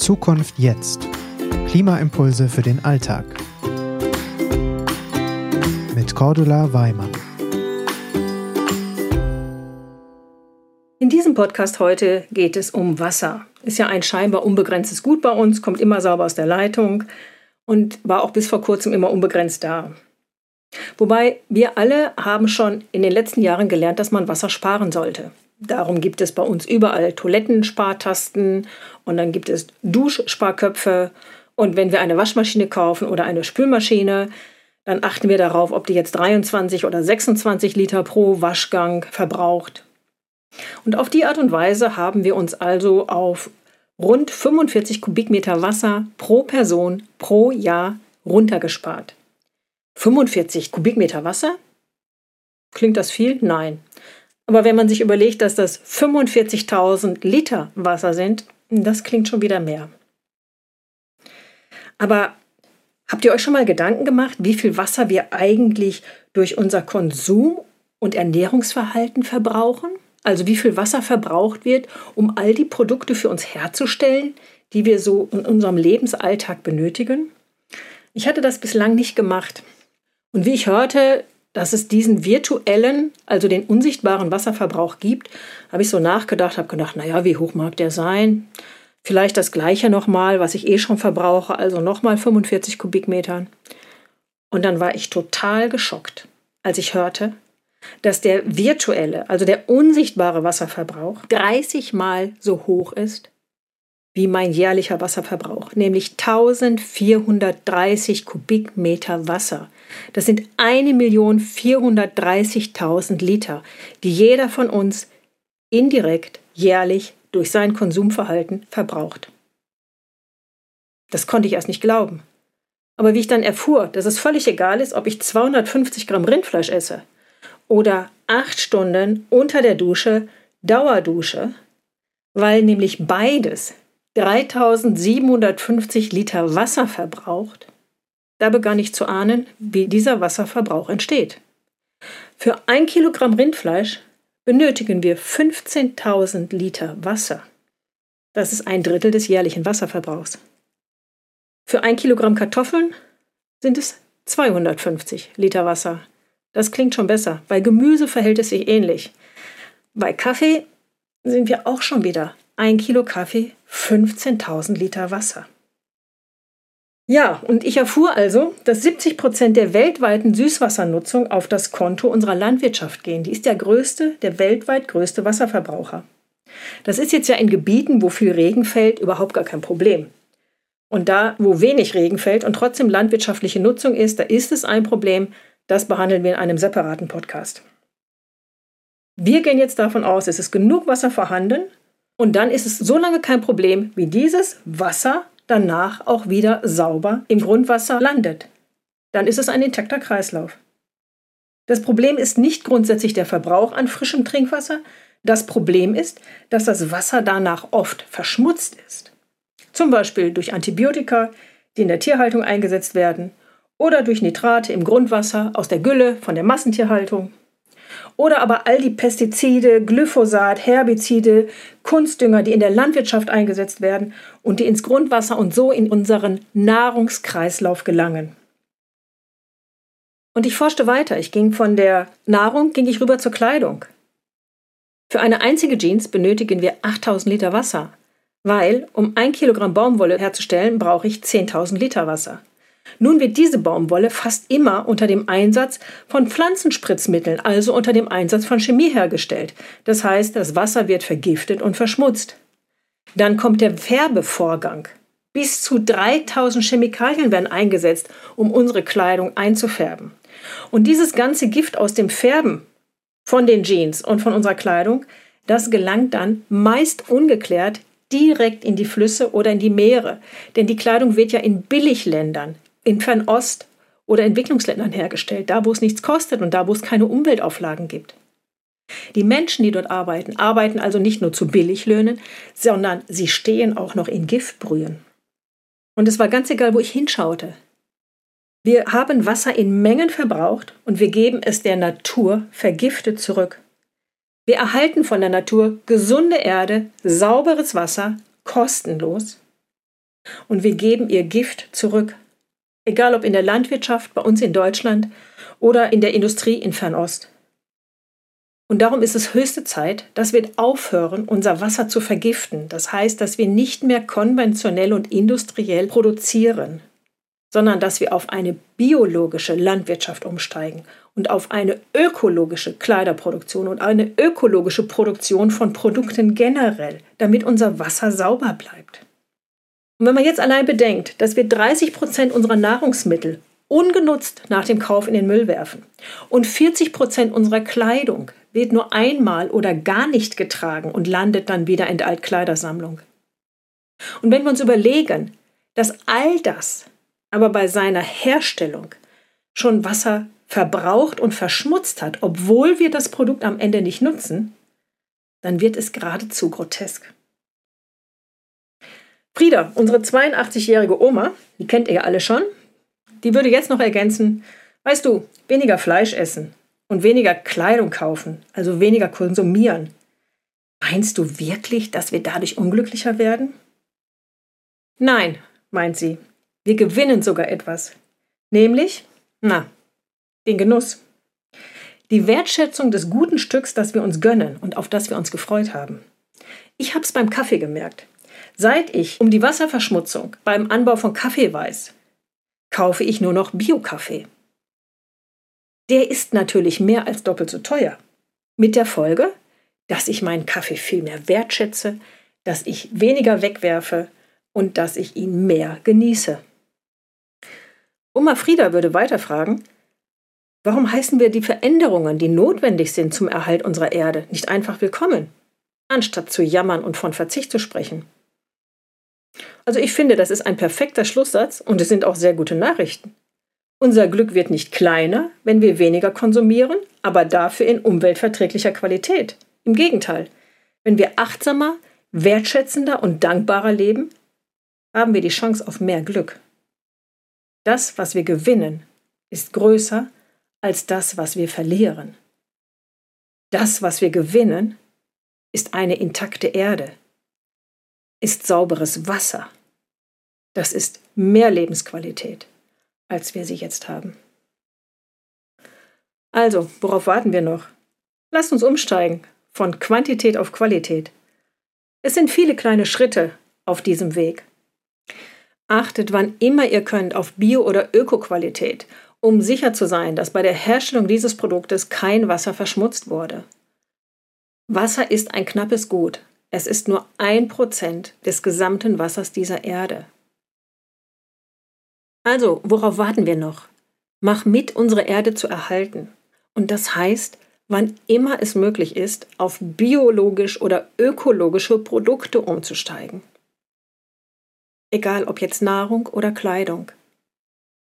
Zukunft jetzt. Klimaimpulse für den Alltag. Mit Cordula Weimann. In diesem Podcast heute geht es um Wasser. Ist ja ein scheinbar unbegrenztes Gut bei uns, kommt immer sauber aus der Leitung und war auch bis vor kurzem immer unbegrenzt da. Wobei wir alle haben schon in den letzten Jahren gelernt, dass man Wasser sparen sollte. Darum gibt es bei uns überall Toilettenspartasten und dann gibt es Duschsparköpfe. Und wenn wir eine Waschmaschine kaufen oder eine Spülmaschine, dann achten wir darauf, ob die jetzt 23 oder 26 Liter pro Waschgang verbraucht. Und auf die Art und Weise haben wir uns also auf rund 45 Kubikmeter Wasser pro Person pro Jahr runtergespart. 45 Kubikmeter Wasser? Klingt das viel? Nein. Aber wenn man sich überlegt, dass das 45.000 Liter Wasser sind, das klingt schon wieder mehr. Aber habt ihr euch schon mal Gedanken gemacht, wie viel Wasser wir eigentlich durch unser Konsum und Ernährungsverhalten verbrauchen? Also wie viel Wasser verbraucht wird, um all die Produkte für uns herzustellen, die wir so in unserem Lebensalltag benötigen? Ich hatte das bislang nicht gemacht. Und wie ich hörte, dass es diesen virtuellen, also den unsichtbaren Wasserverbrauch gibt, habe ich so nachgedacht, habe gedacht, naja, wie hoch mag der sein? Vielleicht das gleiche nochmal, was ich eh schon verbrauche, also nochmal 45 Kubikmetern. Und dann war ich total geschockt, als ich hörte, dass der virtuelle, also der unsichtbare Wasserverbrauch 30 Mal so hoch ist wie mein jährlicher Wasserverbrauch, nämlich 1430 Kubikmeter Wasser. Das sind 1.430.000 Liter, die jeder von uns indirekt jährlich durch sein Konsumverhalten verbraucht. Das konnte ich erst nicht glauben. Aber wie ich dann erfuhr, dass es völlig egal ist, ob ich 250 Gramm Rindfleisch esse oder acht Stunden unter der Dusche Dauerdusche, weil nämlich beides 3750 Liter Wasser verbraucht, da begann ich zu ahnen, wie dieser Wasserverbrauch entsteht. Für ein Kilogramm Rindfleisch benötigen wir 15.000 Liter Wasser. Das ist ein Drittel des jährlichen Wasserverbrauchs. Für ein Kilogramm Kartoffeln sind es 250 Liter Wasser. Das klingt schon besser. Bei Gemüse verhält es sich ähnlich. Bei Kaffee sind wir auch schon wieder ein Kilo Kaffee 15.000 Liter Wasser. Ja, und ich erfuhr also, dass 70 Prozent der weltweiten Süßwassernutzung auf das Konto unserer Landwirtschaft gehen. Die ist der größte, der weltweit größte Wasserverbraucher. Das ist jetzt ja in Gebieten, wo viel Regen fällt, überhaupt gar kein Problem. Und da, wo wenig Regen fällt und trotzdem landwirtschaftliche Nutzung ist, da ist es ein Problem. Das behandeln wir in einem separaten Podcast. Wir gehen jetzt davon aus, es ist genug Wasser vorhanden, und dann ist es so lange kein Problem, wie dieses Wasser danach auch wieder sauber im Grundwasser landet. Dann ist es ein intakter Kreislauf. Das Problem ist nicht grundsätzlich der Verbrauch an frischem Trinkwasser. Das Problem ist, dass das Wasser danach oft verschmutzt ist. Zum Beispiel durch Antibiotika, die in der Tierhaltung eingesetzt werden, oder durch Nitrate im Grundwasser aus der Gülle von der Massentierhaltung oder aber all die Pestizide, Glyphosat, Herbizide, Kunstdünger, die in der Landwirtschaft eingesetzt werden und die ins Grundwasser und so in unseren Nahrungskreislauf gelangen. Und ich forschte weiter. Ich ging von der Nahrung, ging ich rüber zur Kleidung. Für eine einzige Jeans benötigen wir 8000 Liter Wasser, weil um ein Kilogramm Baumwolle herzustellen, brauche ich 10.000 Liter Wasser. Nun wird diese Baumwolle fast immer unter dem Einsatz von Pflanzenspritzmitteln, also unter dem Einsatz von Chemie hergestellt. Das heißt, das Wasser wird vergiftet und verschmutzt. Dann kommt der Färbevorgang. Bis zu 3000 Chemikalien werden eingesetzt, um unsere Kleidung einzufärben. Und dieses ganze Gift aus dem Färben von den Jeans und von unserer Kleidung, das gelangt dann meist ungeklärt direkt in die Flüsse oder in die Meere. Denn die Kleidung wird ja in Billigländern, in Fernost oder Entwicklungsländern hergestellt, da wo es nichts kostet und da wo es keine Umweltauflagen gibt. Die Menschen, die dort arbeiten, arbeiten also nicht nur zu Billiglöhnen, sondern sie stehen auch noch in Giftbrühen. Und es war ganz egal, wo ich hinschaute. Wir haben Wasser in Mengen verbraucht und wir geben es der Natur vergiftet zurück. Wir erhalten von der Natur gesunde Erde, sauberes Wasser, kostenlos Und wir geben ihr Gift zurück. Egal ob in der Landwirtschaft bei uns in Deutschland oder in der Industrie in Fernost. Und darum ist es höchste Zeit, dass wir aufhören, unser Wasser zu vergiften. Das heißt, dass wir nicht mehr konventionell und industriell produzieren, sondern dass wir auf eine biologische Landwirtschaft umsteigen und auf eine ökologische Kleiderproduktion und eine ökologische Produktion von Produkten generell, damit unser Wasser sauber bleibt. Und wenn man jetzt allein bedenkt, dass wir 30 Prozent unserer Nahrungsmittel ungenutzt nach dem Kauf in den Müll werfen und 40 Prozent unserer Kleidung wird nur einmal oder gar nicht getragen und landet dann wieder in der Altkleidersammlung. Und wenn wir uns überlegen, dass all das aber bei seiner Herstellung schon Wasser verbraucht und verschmutzt hat, obwohl wir das Produkt am Ende nicht nutzen, dann wird es geradezu grotesk. Frieda, unsere 82-jährige Oma, die kennt ihr ja alle schon, die würde jetzt noch ergänzen, weißt du, weniger Fleisch essen, und weniger Kleidung kaufen, also weniger konsumieren, meinst du wirklich, dass wir dadurch unglücklicher werden? Nein, meint sie, wir gewinnen sogar etwas. Nämlich, na, den Genuss. Die Wertschätzung des guten Stücks, das wir uns gönnen und auf das wir uns gefreut haben. Ich habe es beim Kaffee gemerkt. Seit ich um die Wasserverschmutzung beim Anbau von Kaffee weiß, kaufe ich nur noch Bio-Kaffee der ist natürlich mehr als doppelt so teuer. Mit der Folge, dass ich meinen Kaffee viel mehr wertschätze, dass ich weniger wegwerfe und dass ich ihn mehr genieße. Oma Frieda würde weiter fragen, warum heißen wir die Veränderungen, die notwendig sind zum Erhalt unserer Erde, nicht einfach willkommen, anstatt zu jammern und von Verzicht zu sprechen? Also ich finde, das ist ein perfekter Schlusssatz und es sind auch sehr gute Nachrichten. Unser Glück wird nicht kleiner, wenn wir weniger konsumieren, aber dafür in umweltverträglicher Qualität. Im Gegenteil, wenn wir achtsamer, wertschätzender und dankbarer leben, haben wir die Chance auf mehr Glück. Das, was wir gewinnen, ist größer als das, was wir verlieren. Das, was wir gewinnen, ist eine intakte Erde, ist sauberes Wasser. Das ist mehr Lebensqualität als wir sie jetzt haben. Also, worauf warten wir noch? Lasst uns umsteigen von Quantität auf Qualität. Es sind viele kleine Schritte auf diesem Weg. Achtet, wann immer ihr könnt, auf Bio- oder Öko-Qualität, um sicher zu sein, dass bei der Herstellung dieses Produktes kein Wasser verschmutzt wurde. Wasser ist ein knappes Gut. Es ist nur ein Prozent des gesamten Wassers dieser Erde. Also, worauf warten wir noch? Mach mit, unsere Erde zu erhalten. Und das heißt, wann immer es möglich ist, auf biologisch oder ökologische Produkte umzusteigen. Egal ob jetzt Nahrung oder Kleidung.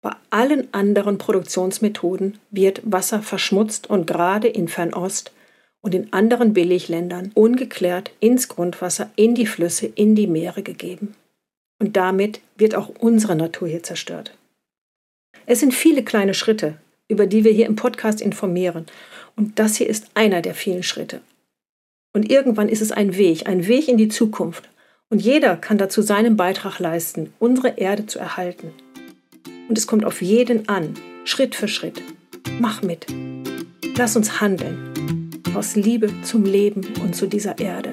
Bei allen anderen Produktionsmethoden wird Wasser verschmutzt und gerade in Fernost und in anderen Billigländern ungeklärt ins Grundwasser, in die Flüsse, in die Meere gegeben. Und damit wird auch unsere Natur hier zerstört. Es sind viele kleine Schritte, über die wir hier im Podcast informieren. Und das hier ist einer der vielen Schritte. Und irgendwann ist es ein Weg, ein Weg in die Zukunft. Und jeder kann dazu seinen Beitrag leisten, unsere Erde zu erhalten. Und es kommt auf jeden an, Schritt für Schritt. Mach mit. Lass uns handeln. Aus Liebe zum Leben und zu dieser Erde.